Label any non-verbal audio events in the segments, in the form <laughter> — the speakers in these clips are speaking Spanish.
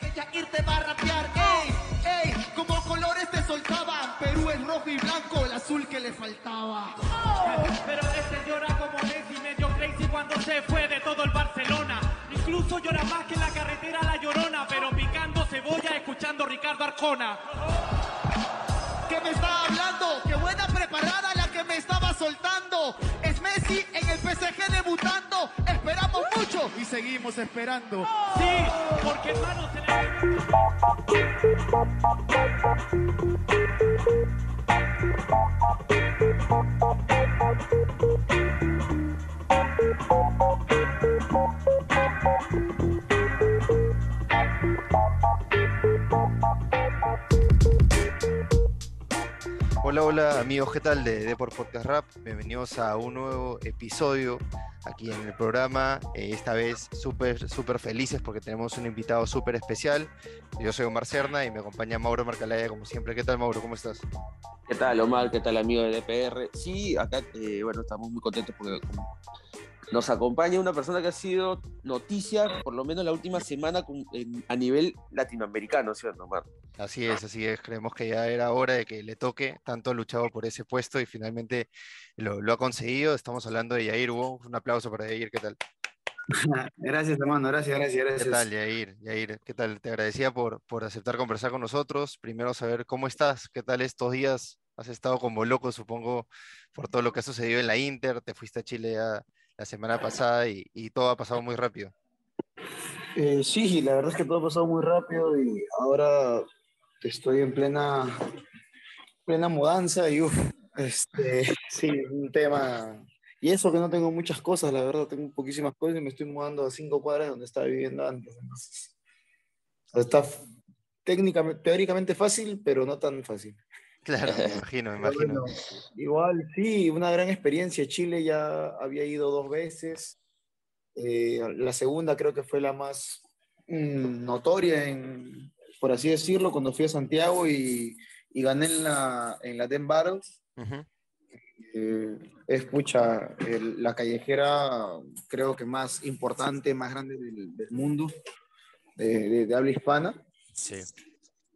Que Yair te va a rapear, ey, ey, como colores te soltaban. Perú es rojo y blanco, el azul que le faltaba. Pero este llora como Messi, medio crazy cuando se fue de todo el Barcelona. Incluso llora más que en la carretera La Llorona, pero picando cebolla escuchando Ricardo Arjona. ¿Qué me estaba hablando? Qué buena preparada la que me estaba soltando. Es Messi en el PSG debutando. Esperamos mucho y seguimos esperando. Sí, porque hermano se le... Hola, hola amigos, ¿qué tal de Deport Podcast Rap? Bienvenidos a un nuevo episodio aquí en el programa. Eh, esta vez súper, súper felices porque tenemos un invitado súper especial. Yo soy Omar Cerna y me acompaña Mauro Marcalaya como siempre. ¿Qué tal Mauro? ¿Cómo estás? ¿Qué tal, Omar? ¿Qué tal, amigo de DPR? Sí, acá, eh, bueno, estamos muy contentos porque nos acompaña una persona que ha sido noticia, por lo menos la última semana, con- en- a nivel latinoamericano, ¿cierto, Omar? Así es, así es. Creemos que ya era hora de que le toque. Tanto ha luchado por ese puesto y finalmente lo, lo ha conseguido. Estamos hablando de Yair Hugo. Un aplauso para Yair. ¿Qué tal? <laughs> Gracias, hermano, gracias, gracias, ¿Qué gracias. tal, Yair? Yair, ¿qué tal? Te agradecía por, por aceptar conversar con nosotros. Primero saber cómo estás, qué tal estos días. Has estado como loco, supongo, por todo lo que ha sucedido en la Inter. Te fuiste a Chile ya la semana pasada y, y todo ha pasado muy rápido. Eh, sí, la verdad es que todo ha pasado muy rápido y ahora estoy en plena, plena mudanza y este, <laughs> sí, un tema. Y eso que no tengo muchas cosas, la verdad, tengo poquísimas cosas y me estoy mudando a cinco cuadras de donde estaba viviendo antes. Entonces, está técnicamente, teóricamente fácil, pero no tan fácil. Claro, me <laughs> imagino, me imagino. bueno, igual, sí, una gran experiencia. Chile ya había ido dos veces. Eh, la segunda creo que fue la más mm, notoria, en, por así decirlo, cuando fui a Santiago y, y gané en la, en la Den Battles. Ujú. Eh, es pucha, el- la callejera creo que más importante, más grande del, del mundo, de, de- de habla hispana. Sí.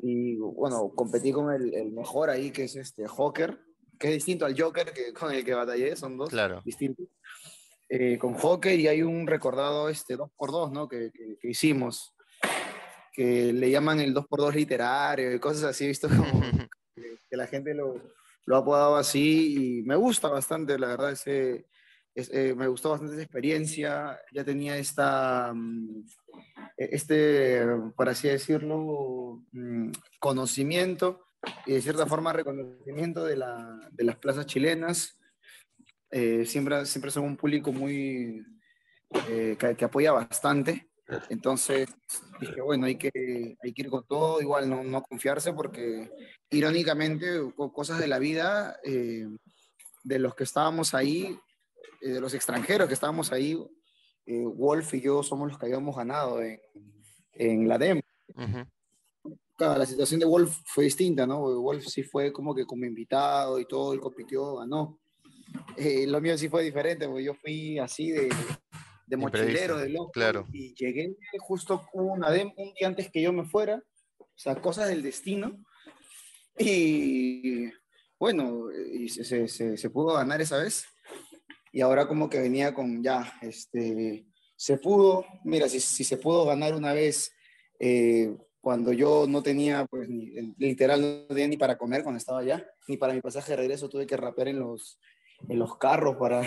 Y bueno, competí con el, el mejor ahí, que es este Joker, que es distinto al Joker que, <laughs> con el que batallé, son dos Claro. distintos. Eh, con Joker y hay un recordado este 2x2, ¿no? Que, que, que hicimos, que le llaman el 2x2 literario y cosas así, visto como <laughs> que, que la gente lo, lo ha apodado así y me gusta bastante, la verdad, ese, es- eh, me gustó bastante esa experiencia, ya tenía esta, mm, e- este, por así decirlo, mm, conocimiento y de cierta forma reconocimiento de, la, de las plazas chilenas. Eh, siempre, siempre son un público muy, eh, que, que apoya bastante. Entonces dije, bueno, hay que, hay que ir con todo, igual no, no confiarse porque irónicamente, co- cosas de la vida, eh, de los que estábamos ahí, eh, de los extranjeros que estábamos ahí, eh, Wolf y yo somos los que habíamos ganado en, en la demo. Ujú. Claro, la situación de Wolf fue distinta, ¿no? Wolf sí fue como que como invitado y todo, él compitió, ganó. Eh, lo mío sí fue diferente, porque yo fui así de, de mochilero, de loco. claro. Y llegué justo una demo un día antes que yo me fuera, o sea, cosas del destino. Y bueno, y se, se, se, se pudo ganar esa vez. Y ahora como que venía con ya, este, se pudo, mira, si, si se pudo ganar una vez eh, cuando yo no tenía, pues, ni, literal, no tenía ni para comer cuando estaba allá, ni para mi pasaje de regreso tuve que rapear en los, en los carros para,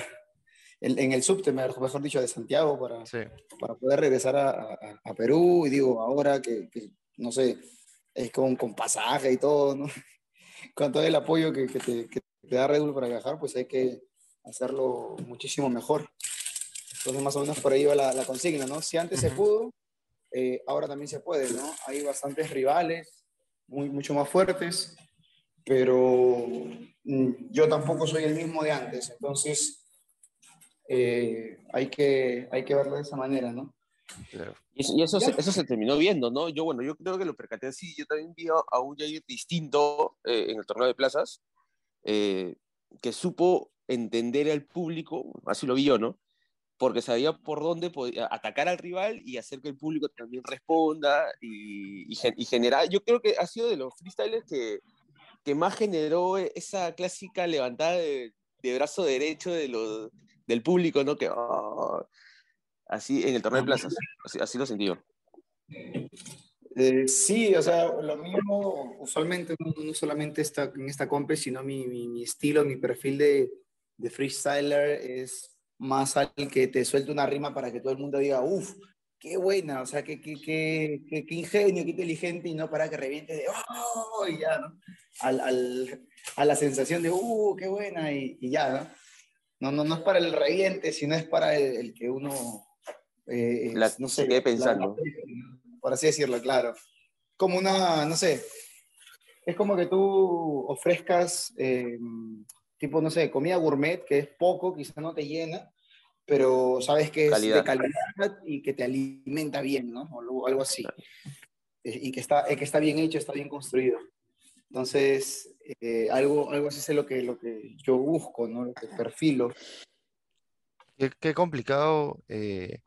en, en el subte, mejor dicho, de Santiago para, Sí. para poder regresar a, a- a Perú. Y digo, ahora que, que, no sé, es con, con pasaje y todo, ¿no? <laughs> Con todo el apoyo que, que te, que te da Red Bull para viajar, pues hay que hacerlo muchísimo mejor. Entonces, más o menos por ahí va la, la consigna, ¿no? Si antes se Ujú. pudo, eh, ahora también se puede, ¿no? Hay bastantes rivales, muy, mucho más fuertes, pero mm, yo tampoco soy el mismo de antes, entonces eh, hay, que, hay que verlo de esa manera, ¿no? Claro. Y eso, y eso, se, eso se terminó viendo, ¿no? Yo, bueno, yo creo que lo percaté así. Yo también vi a, a un Jair distinto eh, en el torneo de plazas, eh, que supo entender al público, así lo vi yo, ¿no? porque sabía por dónde podía atacar al rival y hacer que el público también responda y, y, generar. Yo creo que ha sido de los freestylers que, que más generó esa clásica levantada de, brazo derecho de los, del público, ¿no? Que ah, así en el torneo de plazas, así, lo sentí yo. Eh, sí, o sea, lo mismo usualmente no, solamente está en esta compra, sino mi, mi, mi, estilo, mi perfil de, de freestyler es más al que te suelte una rima para que todo el mundo diga, uff, qué buena, o sea, qué, qué, qué, qué, ingenio, qué inteligente, y no para que reviente de, oh, y ya, ¿no? Al, al, a la sensación de, uh, qué buena, y, y, ya, ¿no? ¿no? No, no es para el reviente, sino es para el, que uno, eh, no sé, quede pensando. por así decirlo, claro. Como una, no sé, es como que tú ofrezcas... Eh, tipo, no sé, comida gourmet, que es poco, quizás no te llena, pero sabes que es de calidad y que te alimenta bien, ¿no? O algo así. Eh, y que está, que está bien hecho, está bien construido. Entonces, eh, algo, algo así es lo que, lo que yo busco, ¿no? Lo que perfilo. Qué, complicado eh,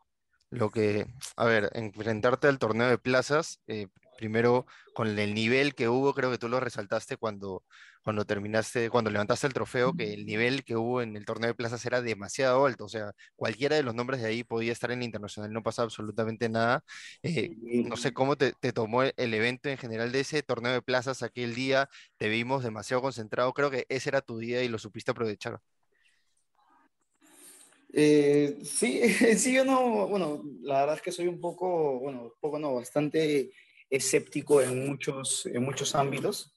lo que, a ver, enfrentarte al torneo de plazas, primero con el nivel que hubo, creo que tú lo resaltaste cuando, cuando terminaste, cuando levantaste el trofeo, que el nivel que hubo en el torneo de plazas era demasiado alto. O sea, cualquiera de los nombres de ahí podía estar en el internacional, no pasaba absolutamente nada. Eh, no sé cómo te, tomó el, evento en general de ese torneo de plazas aquel día. Te vimos demasiado concentrado. Creo que ese era tu día y lo supiste aprovechar. Eh, sí, <laughs> sí, yo no, bueno, la verdad es que soy un poco, bueno, un poco no, bastante escéptico en muchos, en muchos ámbitos.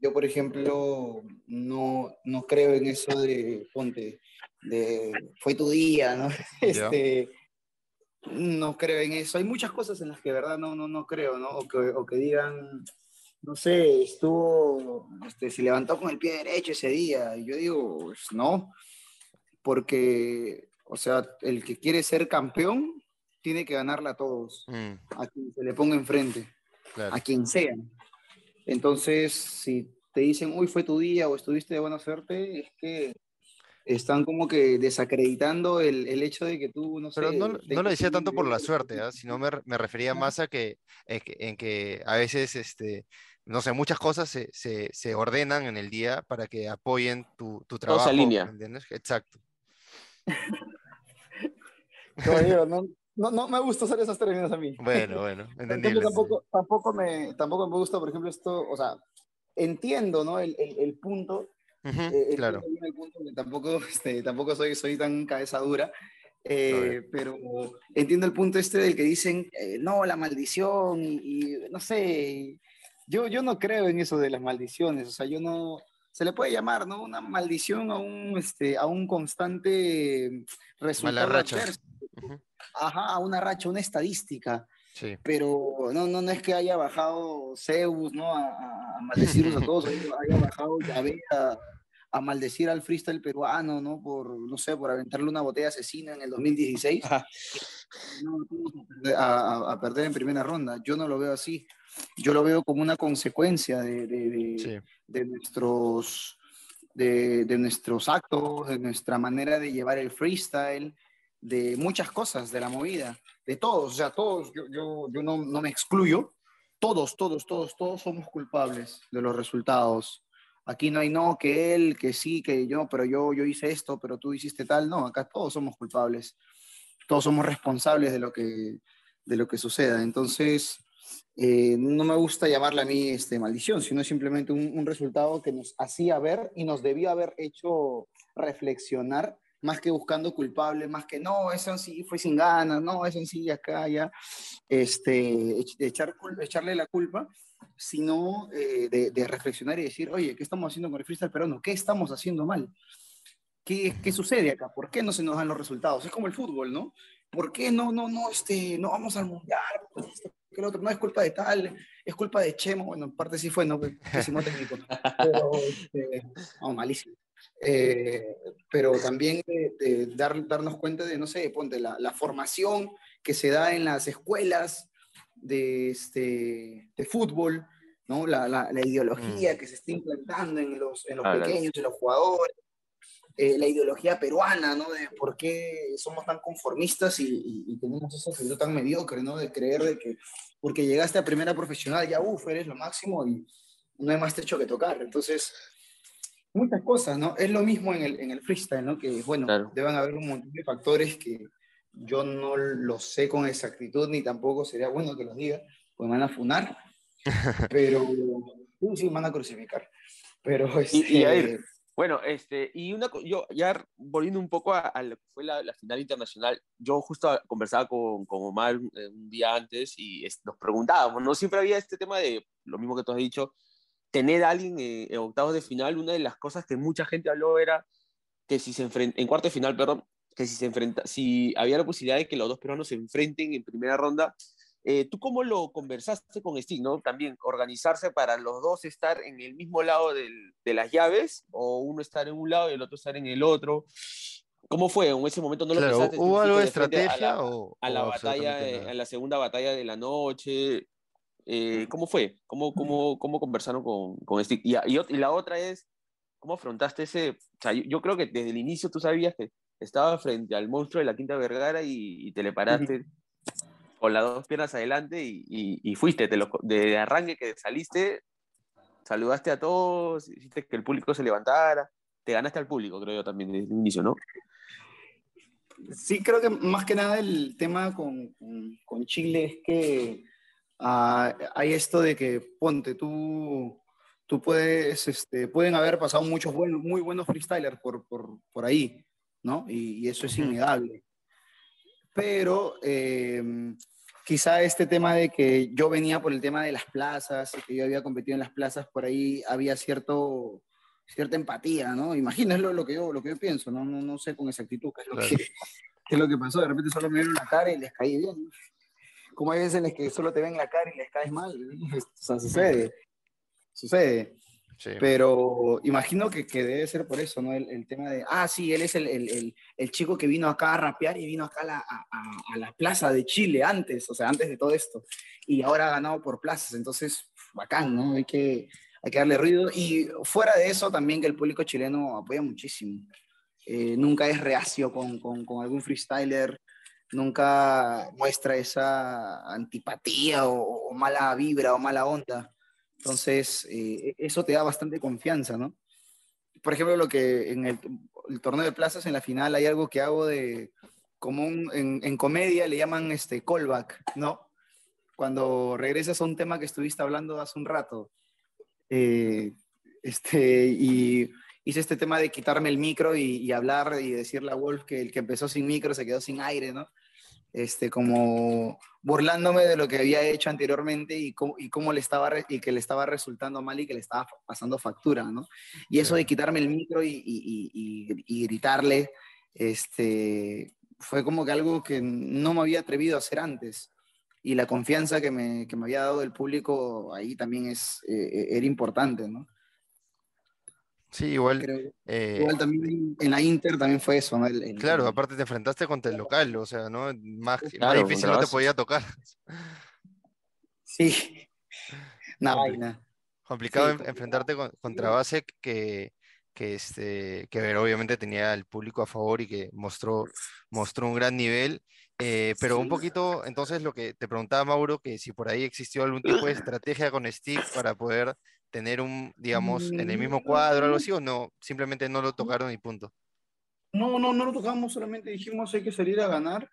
Yo, por ejemplo, no, no creo en eso de, ponte, de fue tu día, ¿no? <laughs> Este, no creo en eso. Hay muchas cosas en las que, verdad, no, no, no creo, ¿no? O que, o que digan, no sé, estuvo, este, se levantó con el pie derecho ese día. Y yo digo, pues, no, porque, o sea, el que quiere ser campeón tiene que ganarla a todos, mm. a quien se le ponga enfrente, a quien sea. Entonces, si te dicen, uy, fue tu día o estuviste de buena suerte, es que están como que desacreditando el, el hecho de que tú, no sé... Pero no, no lo decía tanto por la suerte, ¿eh? sino me, me, refería más a que, en que a veces, este, no sé, muchas cosas se, se, se ordenan en el día para que apoyen tu, tu trabajo. línea. ¿entiendes? Exacto. <laughs> no, no, no me gusta usar esas términos a mí. Bueno, bueno, <laughs> entendible. Tampoco, tampoco, me, tampoco me gusta, por ejemplo, esto, o sea, entiendo, ¿no? El, el, el punto. Eh, claro. El punto tampoco, <laughs> este, tampoco soy, soy tan cabeza dura, eh, pero entiendo el punto este del que dicen, eh, no, la maldición y, y, no sé, yo, yo no creo en eso de las maldiciones, o sea, yo no, se le puede llamar, ¿no? Una maldición a un, este, a un constante resultado. Mala racha ajá, una racha, una estadística. Pero no, no, no es que haya bajado Zeus, ¿no? A, a maldecirlos a <laughs> todos, haya bajado Yahvé a, a, maldecir al freestyle peruano, ¿no? Por, no sé, por aventarle una botella asesina en el 2016. a, a, perder en primera ronda. Yo no lo veo así. Yo lo veo como una consecuencia de, de, de, de nuestros, de, de nuestros actos, de nuestra manera de llevar el freestyle, de muchas cosas de la movida, de todos, o sea, todos, yo, yo, yo no, no, me excluyo, todos, todos, todos, todos somos culpables de los resultados. Aquí no hay no, que él, que sí, que yo, pero yo, yo hice esto, pero tú hiciste tal, no, acá todos somos culpables, todos somos responsables de lo que, de lo que suceda. Entonces, eh, no me gusta llamarla a mí este, maldición, sino simplemente un, un resultado que nos hacía ver y nos debía haber hecho reflexionar más que buscando culpables, más que no, eso sí fue sin ganas, no, eso sí acá ya, este, echar, echarle la culpa, sino eh, de, reflexionar y decir, oye, ¿qué estamos haciendo con el freestyle peruano? ¿Qué estamos haciendo mal? ¿Qué, ¿Qué sucede acá? ¿Por qué no se nos dan los resultados? Es como el fútbol, ¿no? ¿Por qué no, no, no, este, no vamos al mundial? Que el otro no es culpa de tal, es culpa de Chemo. Bueno, en parte sí fue, ¿no? Pésimo técnico. Pero, este, no, malísimo. Eh, pero también de, dar, darnos cuenta de, no sé, ponte la, la, formación que se da en las escuelas de, este, de fútbol, ¿no? la, la, la ideología mm. que se está implantando en los, en los pequeños, en los jugadores. eh, la ideología peruana, ¿no? De por qué somos tan conformistas y, y, tenemos esa actitud tan mediocre, ¿no? De creer de que porque llegaste a primera profesional ya, uff, eres lo máximo y no hay más techo que tocar. Entonces, muchas cosas, ¿no? Es lo mismo en el, en el freestyle, ¿no? Que, bueno, deben haber un montón de factores que yo no lo sé con exactitud, ni tampoco sería bueno que los diga, pues me van a funar, <laughs> pero sí, me van a crucificar. Pero, este, bueno, este, y una, yo ya volviendo un poco a, lo que fue la, final internacional, yo justo conversaba con, con Omar un, eh, día antes y nos preguntábamos, ¿no? Siempre había este tema de, lo mismo que tú has dicho, tener a alguien eh, en octavos de final, una de las cosas que mucha gente habló era que si se enfrenta, en cuarto de final, perdón, que si se enfrenta, si había la posibilidad de que los dos peruanos se enfrenten en primera ronda, eh, ¿Tú cómo lo conversaste con Stig, no? También organizarse para los dos estar en el mismo lado del, de las llaves o uno estar en un lado y el otro estar en el otro. ¿Cómo fue? En ese momento no lo pensaste. ¿Hubo algo de estrategia a la, o, a la batalla, a la segunda batalla de la noche? Eh, ¿Cómo fue? ¿Cómo, cómo, cómo conversaron con, con Stig? Y, y, la otra es, ¿cómo afrontaste ese? O sea, yo, creo que desde el inicio tú sabías que estaba frente al monstruo de la Quinta Vergara y, te le paraste con las dos piernas adelante y, y, fuiste, de, de arranque que saliste, saludaste a todos, hiciste que el público se levantara, te ganaste al público, creo yo también desde el inicio, ¿no? Sí, creo que más que nada el tema con, con, Chile es que ah, hay esto de que, ponte, tú, tú puedes, este, pueden haber pasado muchos buenos, muy buenos freestylers por, por, por ahí, ¿no? Y, y, eso es innegable pero em, quizá este tema de que yo venía por el tema de las plazas, que yo había competido en las plazas, por ahí había cierto, cierta empatía, ¿no? Imagínenlo lo que yo, lo que yo pienso, ¿no? No, no sé con exactitud qué es, lo que, qué es lo que pasó, de repente solo me vieron la cara y les caí bien. Como hay veces en las que solo te ven la cara y les caes mal, <laughs> o sea, sucede, sucede. Pero imagino que, que, debe ser por eso, ¿no? El, el, tema de, ah, sí, él es el, el, el, chico que vino acá a rapear y vino acá a la, a, a la, plaza de Chile antes, o sea, antes de todo esto. Y ahora ha ganado por plazas, entonces, bacán, ¿no? Hay que, hay que darle ruido. Y fuera de eso, también que el público chileno apoya muchísimo. Eh, nunca es reacio con, con, con, algún freestyler, nunca muestra esa antipatía o, mala vibra o mala onda entonces, eh, eso te da bastante confianza, ¿no? Por ejemplo, lo que en el, torneo de plazas, en la final, hay algo que hago de, como en, en, comedia le llaman este callback, ¿no? Cuando regresas a un tema que estuviste hablando hace un rato. Eh, este, y hice este tema de quitarme el micro y, y, hablar y decirle a Wolf que el que empezó sin micro se quedó sin aire, ¿no? Este, como burlándome de lo que había hecho anteriormente y cómo, y cómo le estaba y que le estaba resultando mal y que le estaba pasando factura, ¿no? Y eso de quitarme el micro y, y, y, gritarle, este, fue como que algo que no me había atrevido a hacer antes. Y la confianza que me, que me había dado el público ahí también es, eh, era importante, ¿no? Sí, igual. Eh, igual también en la Inter también fue eso, ¿no? claro, aparte te enfrentaste contra el local, o sea, ¿no? Más, difícil no te podía tocar. Sí. <laughs> Una vaina. Complicado enfrentarte contra Base que, que, este, que obviamente tenía el público a favor y que mostró, mostró un gran nivel. Eh, pero un poquito, entonces lo que te preguntaba Mauro, que si por ahí existió algún tipo de estrategia con Steve para poder tener un, digamos, en el mismo cuadro, algo así, o no, simplemente no lo tocaron y punto. No, no, no lo tocamos, solamente dijimos hay que salir a ganar.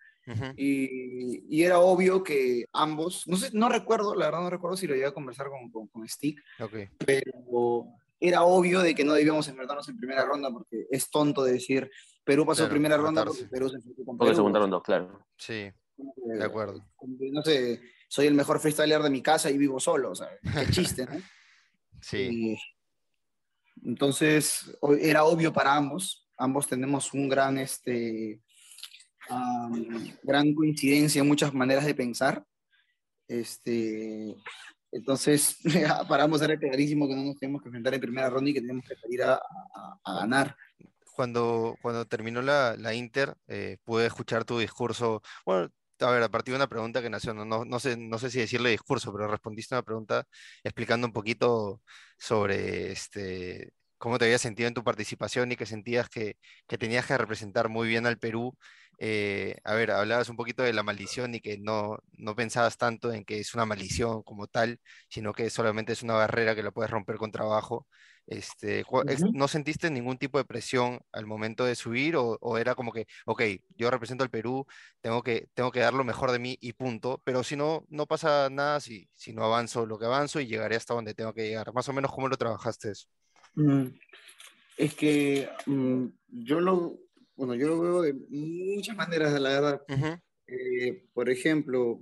y, y, era obvio que ambos, no sé, no recuerdo, la verdad no recuerdo si lo llegué a conversar con, con, con Stick, okay. pero era obvio de que no debíamos enfrentarnos en primera ronda porque es tonto de decir Perú pasó claro, primera ronda porque Perú se enfrentó con Perú. segunda ronda, claro. Sí, de acuerdo. No sé, soy el mejor freestyler de mi casa y vivo solo, o sea, qué chiste, ¿no? <laughs> Sí. entonces, era obvio para ambos. Ambos tenemos un gran, este, gran coincidencia en muchas maneras de pensar. Este, entonces, <laughs> para ambos era clarísimo que no nos tenemos que enfrentar en primera ronda y que tenemos que salir a, a, ganar. Cuando, cuando terminó la, la Inter, eh, pude escuchar tu discurso. Bueno, a ver, a partir de una pregunta que nació, no, no, no, sé, no sé si decirle discurso, pero respondiste a una pregunta explicando un poquito sobre este, cómo te habías sentido en tu participación y que sentías que, que tenías que representar muy bien al Perú. Eh, a ver, hablabas un poquito de la maldición y que no, no pensabas tanto en que es una maldición como tal, sino que solamente es una barrera que lo puedes romper con trabajo. Este, ex- Ujú. ¿no sentiste ningún tipo de presión al momento de subir o, o era como que, ok, yo represento al Perú, tengo que, tengo que dar lo mejor de mí y punto, pero si no, no pasa nada si, si no avanzo lo que avanzo y llegaré hasta donde tengo que llegar. Más o menos, ¿cómo lo trabajaste eso? Mm, Es que mm, yo lo, bueno, yo lo veo de muchas maneras, la verdad. Ujú, Eh, por ejemplo,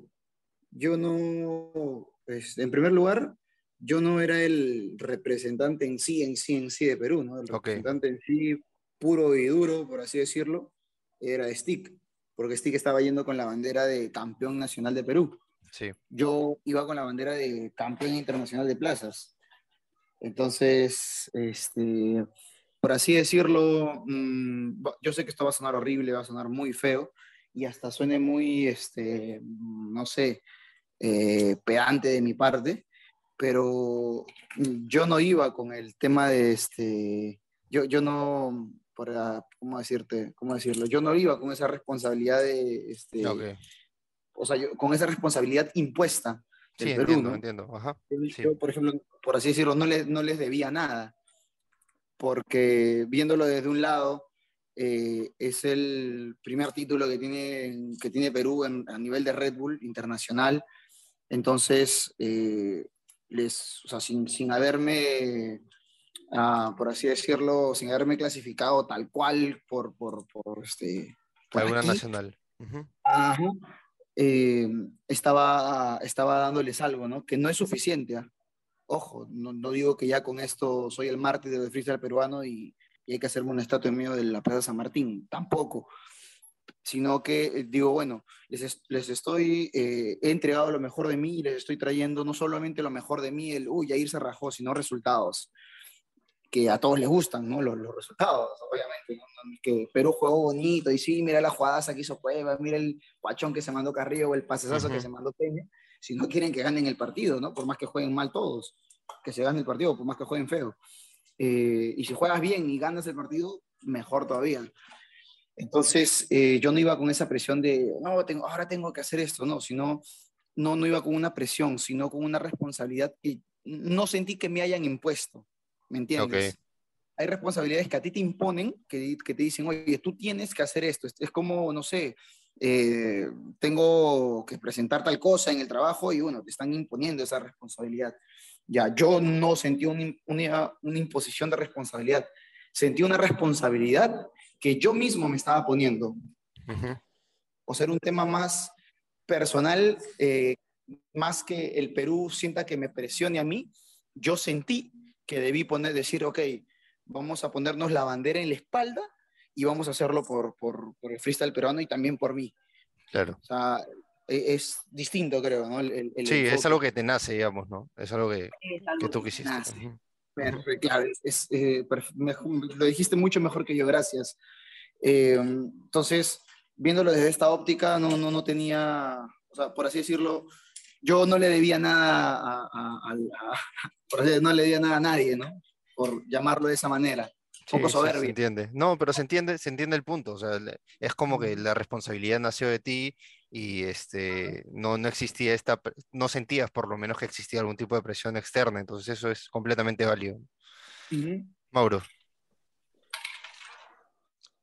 yo no, pues, en primer lugar, yo no era el representante en sí, en sí, en sí de Perú, ¿no? El Ok. representante en sí, puro y duro, por así decirlo, era Stick, porque Stick estaba yendo con la bandera de campeón nacional de Perú. Sí, Yo iba con la bandera de campeón internacional de plazas. Entonces, este, por así decirlo, mm, va- yo sé que esto va a sonar horrible, va a sonar muy feo y hasta suene muy, este, mm, no sé, eh, pedante de mi parte, pero yo no iba con el tema de, este, yo, yo no, para, ¿cómo decirte? ¿Cómo decirlo? Yo no iba con esa responsabilidad de, este, ok. o sea, yo- con esa responsabilidad impuesta del Sí, Perú, entiendo, ¿no? entiendo. Ajá. Yo, Sí. por ejemplo, por así decirlo, no les, no les debía nada, porque viéndolo desde un lado, eh, es el primer título que tiene, que tiene Perú en- a nivel de Red Bull internacional, entonces, eh, les, o sea, sin, sin haberme, ah, por así decirlo, sin haberme clasificado tal cual por, por, por, este, por Alguna aquí, nacional. Ujú, Ajá. Eh, estaba, estaba dándoles algo, ¿no? Que no es suficiente. Ojo, no, no digo que ya con esto soy el mártir del freestyle peruano y, y hay que hacerme una estatua en medio de la Plaza San Martín. Tampoco. Sino que eh, digo, bueno, les, es- les estoy, eh, he entregado lo mejor de mí y les estoy trayendo no solamente lo mejor de mí, el, uy, ya se rajó, sino resultados que a todos les gustan, ¿no? Los, los resultados, obviamente. ¿no? Que Perú jugó bonito y sí, mira la jugadaza que hizo Cueva, mira el guachón que se mandó Carrillo o el pasesazo que se mandó Peña. Si no quieren que ganen el partido, ¿no? Por más que jueguen mal todos, que se gane el partido, por más que jueguen feo. Eh, y si juegas bien y ganas el partido, mejor todavía. Entonces, eh, yo no iba con esa presión de, no, tengo, ahora tengo que hacer esto, no, sino, no, no iba con una presión, sino con una responsabilidad que no sentí que me hayan impuesto, ¿me entiendes? Ok. Hay responsabilidades que a ti te imponen, que, que te dicen, oye, tú tienes que hacer esto. Es, es como, no sé, eh, tengo que presentar tal cosa en el trabajo y bueno, te están imponiendo esa responsabilidad. Ya, yo no sentí un una, una imposición de responsabilidad, sentí una responsabilidad que yo mismo me estaba poniendo. O sea, era un tema más personal, eh, más que el Perú sienta que me presione a mí, yo sentí que debí poner, decir, ok, vamos a ponernos la bandera en la espalda y vamos a hacerlo por, por, por el freestyle peruano y también por mí. Claro. O sea, e- es distinto, creo, ¿no? El- el- el Sí, es enfoque. algo que te nace, digamos, ¿no? Es algo que, Es algo que tú que quisiste. nace. Perfecto, claro, es, es, eh, lo dijiste mucho mejor que yo, gracias. Eh, entonces, viéndolo desde esta óptica, no, no, no tenía, o sea, por así decirlo, yo no le debía nada a, a- a la- <laughs> por así- no le debía nada a nadie, ¿no? Por llamarlo de esa manera. Sí, Poco se soberbio. entiende. No, pero se entiende, se entiende el punto. O sea, le- es como que la responsabilidad nació de ti y este no, no existía esta, no sentías por lo menos que existía algún tipo de presión externa. Entonces eso es completamente válido. Mauro.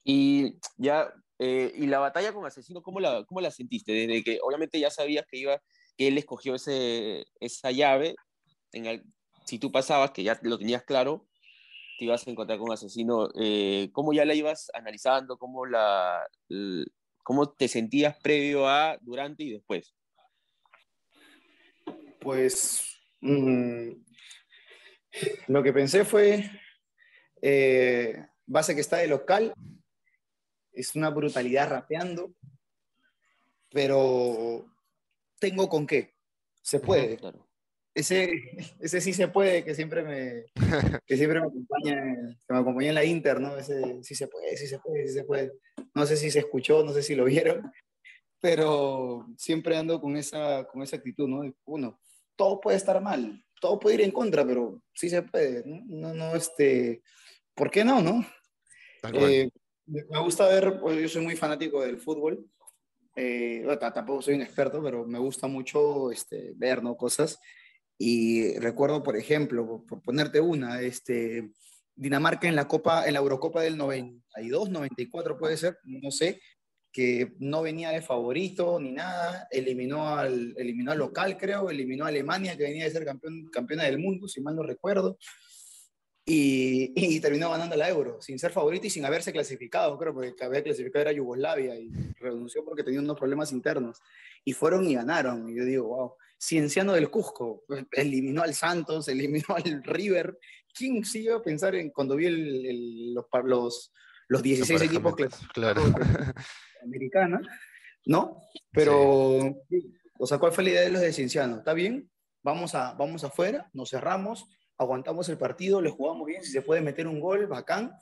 Y ya, eh, y la batalla con Asesino, ¿cómo la, cómo la sentiste? Desde que obviamente ya sabías que iba, que él escogió ese, esa llave, en el- si tú pasabas, que ya lo tenías claro, te ibas a encontrar con Asesino, eh, ¿cómo ya la ibas analizando? ¿Cómo, la, ¿Cómo te sentías previo a, durante y después? Pues mm, lo que pensé fue, eh, base que está de local, es una brutalidad rapeando, pero tengo con qué, se puede. Claro. Ese, ese sí se puede, que siempre me, que siempre me acompaña, que me acompaña en la Inter, ¿no? Ese sí se puede, sí se puede, sí se puede. No sé si se escuchó, no sé si lo <laughs> vieron, pero siempre ando con esa, con esa actitud, ¿no? Uno, todo puede estar mal, todo puede ir en contra, pero sí se puede, ¿no? No, no, este, ¿por qué no, no? Eh, me gusta ver, pues, yo soy muy fanático del fútbol, eh, tampoco soy un experto, pero me gusta mucho este, ver ¿no? cosas. Y recuerdo, por ejemplo, por ponerte una, este, Dinamarca en la Copa, en la Eurocopa del 92, 94 puede ser, no sé, que no venía de favorito ni nada, eliminó al, eliminó al local, creo, eliminó a Alemania, que venía de ser campeón, campeona del mundo, si mal no recuerdo, y, y, terminó ganando la Euro, sin ser favorito y sin haberse clasificado, creo, porque había clasificado era Yugoslavia y renunció porque tenía unos problemas internos. Y fueron y ganaron. Y yo digo, wow, Cienciano del Cusco <laughs> eliminó al Santos, eliminó al River. ¿Quién se iba a pensar en cuando vi el, los, los, los 16 equipos <laughs> claro. americana? ¿No? Pero, o sea, ¿cuál fue la idea de los de Cienciano? ¿Está bien? Vamos, a, vamos afuera, nos cerramos, aguantamos el partido, le jugamos bien, si se puede meter un gol, bacán,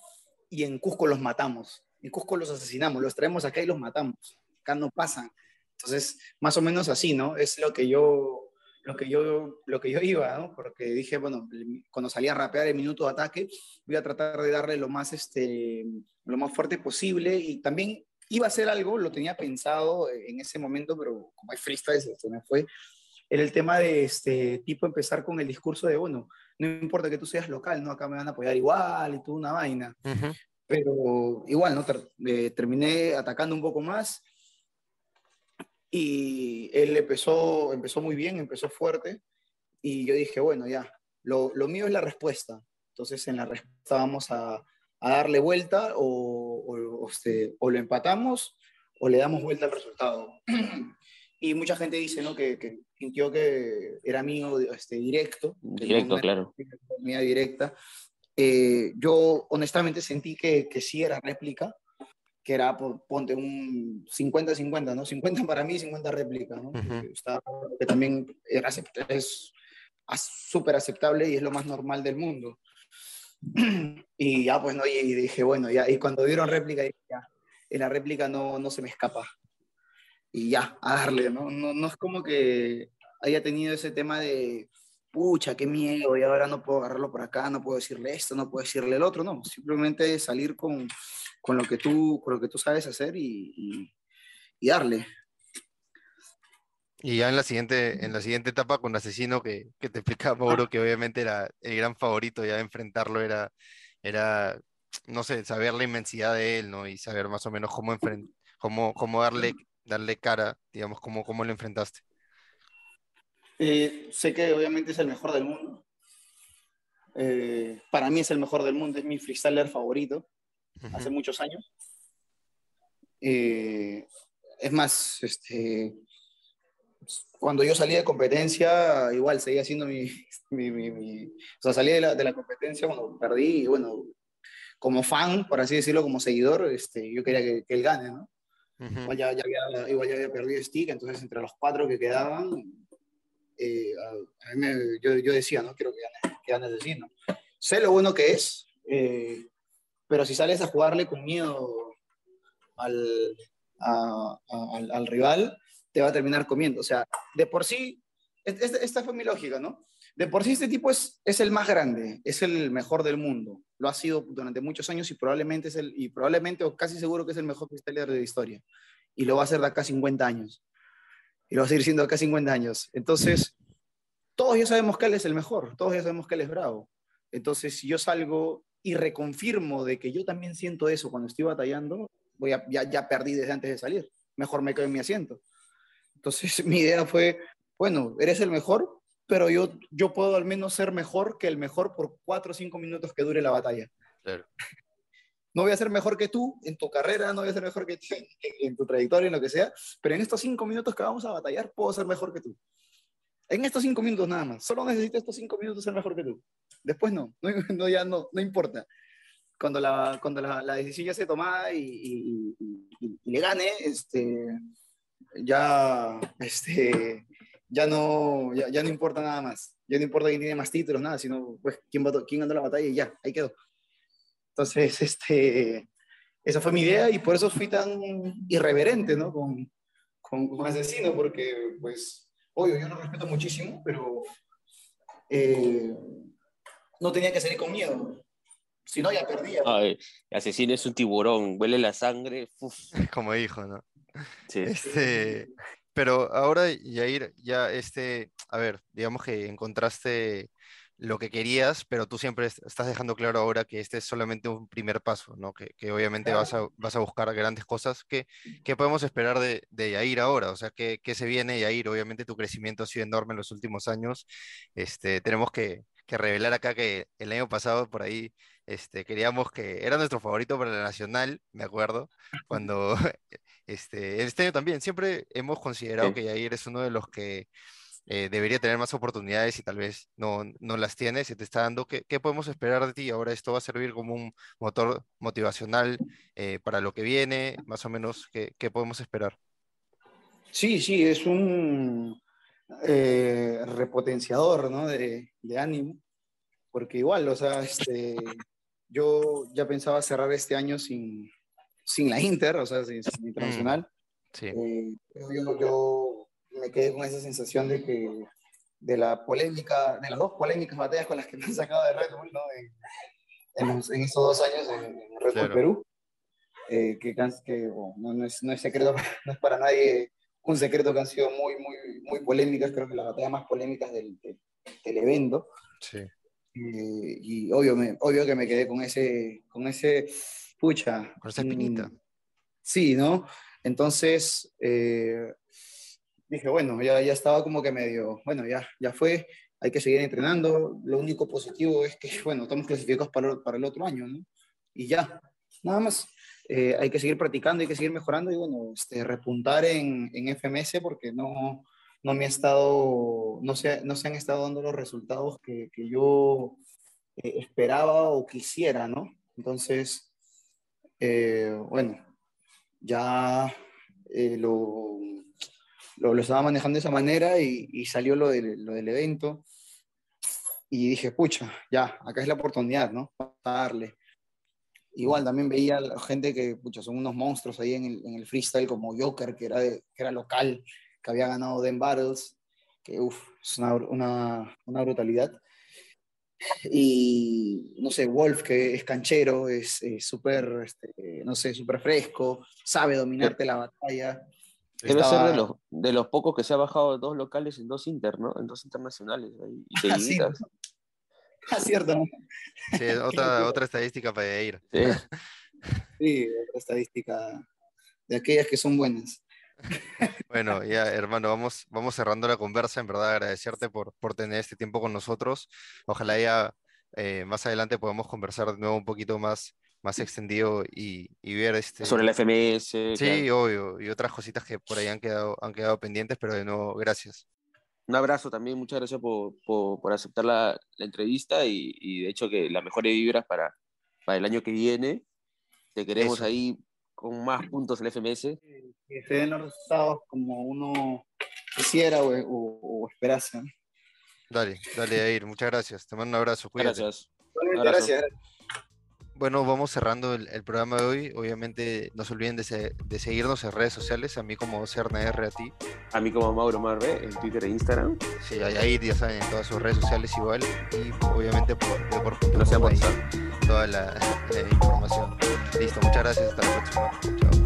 y en Cusco los matamos. En Cusco los asesinamos, los traemos acá y los matamos. Acá no pasan. Entonces, más o menos así, ¿no? Es lo que yo, lo que yo, lo que yo iba, ¿no? Porque dije, bueno, cuando salía a rapear el minuto de ataque, voy a tratar de darle lo más, este, lo más fuerte posible y también iba a hacer algo, lo tenía pensado en ese momento, pero como hay freestyle, se me fue, era el tema de este tipo empezar con el discurso de, bueno, no importa que tú seas local, ¿no? Acá me van a apoyar igual y toda una vaina. Pero igual, ¿no? Eh, terminé atacando un poco más y él empezó, empezó muy bien, empezó fuerte y yo dije, bueno, ya, lo, lo mío es la respuesta. Entonces en la respuesta vamos a, a darle vuelta o, o, este, o, lo empatamos o le damos vuelta al resultado. <clears throat> y mucha gente dice, ¿no? Que, que sintió que era mío este, directo. Directo, claro. Mía directa. Eh, yo honestamente sentí que, que sí era réplica, que era, por, ponte un 50-50, ¿no? 50 para mí, 50 réplica, ¿no? que también es súper aceptable y es lo más normal del mundo. <clears throat> y ya, pues, no, y dije, bueno, ya, y cuando dieron réplica, dije, ya, en la réplica no, no se me escapa y ya, a darle, ¿no? ¿no? No es como que haya tenido ese tema de, pucha, qué miedo, y ahora no puedo agarrarlo por acá, no puedo decirle esto, no puedo decirle el otro, no, simplemente salir con, con lo, que tú, con lo que tú sabes hacer y, y, darle. Y ya en la siguiente, en la siguiente etapa con Asesino, que, que te explicaba Mauro, que obviamente era el gran favorito, ya de enfrentarlo era, era, no sé, saber la inmensidad de él, ¿no? Y saber más o menos cómo, cómo, cómo darle darle cara, digamos, cómo, cómo lo enfrentaste? Eh, sé que obviamente es el mejor del mundo. Eh, para mí es el mejor del mundo, es mi freestyler favorito, hace muchos años. Eh, es más, este, cuando yo salí de competencia, igual seguía siendo <laughs> mi, mi, mi, o sea, salí de la, de la, competencia cuando perdí y bueno, como fan, por así decirlo, como seguidor, este, yo quería que, que él gane, ¿no? igual, ya, ya había, igual, ya, había, perdido stick, entonces entre los cuatro que quedaban, eh, a, mí me, yo, yo, decía, no quiero que gane, que gane Asesino. Sé lo bueno que es, eh, pero si sales a jugarle con miedo al, al, al, rival, te va a terminar comiendo. O sea, de por sí, esta fue mi lógica, ¿no? De por sí este tipo es, es el más grande, es el mejor del mundo. Lo ha sido durante muchos años y probablemente es el, y probablemente o casi seguro que es el mejor freestyler de la historia. Y lo va a hacer de acá 50 años. Y lo va a seguir siendo de acá 50 años. Entonces, todos ya sabemos que él es el mejor, todos ya sabemos que él es bravo. Entonces, si yo salgo y reconfirmo de que yo también siento eso cuando estoy batallando, voy a, ya, ya perdí desde antes de salir. Mejor me quedo en mi asiento. Entonces, <laughs> mi idea fue, bueno, eres el mejor, pero yo, yo puedo al menos ser mejor que el mejor por cuatro o cinco minutos que dure la batalla. Claro. <laughs> No voy a ser mejor que tú en tu carrera, no voy a ser mejor que tú en, en, tu trayectoria, en lo que sea, pero en estos cinco minutos que vamos a batallar, puedo ser mejor que tú. En estos cinco minutos nada más. Solo necesito estos cinco minutos ser mejor que tú. Después no, no, <laughs> no ya no, no importa. Cuando la, cuando la, la decisión ya se toma y, y, y, y, le gane, este, ya, este, ya no, ya, ya, no importa nada más. Ya no importa quién tiene más títulos, nada, sino pues quién, va, quién ganó la batalla y ya, ahí quedó. Entonces, este, esa fue mi idea y por eso fui tan irreverente, ¿no? Con, con, con Asesino, porque pues obvio, yo lo respeto muchísimo, pero eh, no tenía que salir con miedo. Si no, ya perdía. Ay, asesino es un tiburón, huele la sangre. uf. <laughs> como dijo, ¿no? Sí. Este, pero ahora, Yair, ya este, a ver, digamos que encontraste lo que querías, pero tú siempre est- estás dejando claro ahora que este es solamente un primer paso, ¿no? Que, que obviamente vas a, vas a buscar grandes cosas. ¿Qué, qué podemos esperar de, de Yair ahora? O sea, ¿qué, qué se viene, Yair? Obviamente tu crecimiento ha sido enorme en los últimos años. Este, tenemos que, que revelar acá que el año pasado por ahí este, queríamos que era nuestro favorito para la Nacional, me acuerdo, cuando <laughs> este, este año también, siempre hemos considerado Sí. que Yair es uno de los que eh, debería tener más oportunidades y tal vez no, no las tiene, se te está dando. ¿Qué, qué podemos esperar de ti? Ahora esto va a servir como un motor motivacional eh, para lo que viene, más o menos, ¿qué, qué podemos esperar? Sí, sí, es un eh, repotenciador, ¿no? De, de ánimo, porque igual, o sea, este, yo ya pensaba cerrar este año sin, sin la Inter, o sea, sin, sin Internacional. Sí, Eh, yo, yo me quedé con esa sensación de que de la polémica, de las dos polémicas batallas con las que me han sacado de Red Bull, ¿no? En, en, en esos dos años en, en Red Bull Claro. Perú, eh, que, que bueno, no, no es, no es secreto, <laughs> no es para nadie un secreto que han sido muy, muy, muy polémicas, creo que las batallas más polémicas del, del, del evento. sí. Eh, y obvio, me, obvio que me quedé con ese, con ese, pucha. Con esa espinita. mm, Sí, ¿no? Entonces, eh, dije, bueno, ya, ya estaba como que medio, bueno, ya, ya fue, hay que seguir entrenando. Lo único positivo es que, bueno, estamos clasificados para, para el otro año, ¿no? Y ya, nada más. Eh, hay que seguir practicando, hay que seguir mejorando y, bueno, este, repuntar en, en FMS porque no, no me ha estado, no se, no se han estado dando los resultados que, que yo eh, esperaba o quisiera, ¿no? Entonces, eh, bueno, ya lo, lo, lo estaba manejando de esa manera y, y salió lo del, lo del evento. Y dije, pucha, ya, acá es la oportunidad, ¿no? Vamos a darle. Igual también veía a la gente que, pucha, son unos monstruos ahí en el, en el freestyle, como Joker, que era, de- que era local, que había ganado Den Battles, que uff, es una, una, una brutalidad. Y no sé, Wolf, que es canchero, es es súper, este, no sé, súper fresco, sabe dominarte la batalla. Debe Estaba- ser de los, de los pocos que se ha bajado dos locales en dos inter, ¿no? En dos internacionales. ahí, y <laughs> Ah, sí. <laughs> Ah, cierto, ¿no? Sí, otra, <laughs> otra estadística para Yair. Sí. Sí, otra estadística de aquellas que son buenas. Bueno, ya hermano, vamos, vamos cerrando la conversa. En verdad, agradecerte por, por tener este tiempo con nosotros. Ojalá ya eh, más adelante podamos conversar de nuevo un poquito más, más <laughs> extendido y, y ver este. Sobre la FMS. Sí, claro. obvio, y otras cositas que por ahí han quedado, han quedado pendientes, pero de nuevo, gracias. Un abrazo también, muchas gracias por, por, por aceptar la, la entrevista y, y de hecho que las mejores vibras para, para el año que viene. Te queremos Eso. ahí con más puntos en la FMS. Que se den los resultados como uno quisiera o, o- o esperase. Dale, dale, Yair, muchas gracias. Te mando un abrazo, cuídate. Gracias. Igualmente, Abrazo. Gracias. Bueno, vamos cerrando el, el programa de hoy. Obviamente, no se olviden de, se- de seguirnos en redes sociales, a mí como CernaR, a ti. A mí como Mauro Marve en Twitter e Instagram. Sí, a Yair, ya saben, en todas sus redes sociales igual. Y obviamente por, de por no sea ahí toda la, la información. Listo, muchas gracias, hasta la próxima. Chao.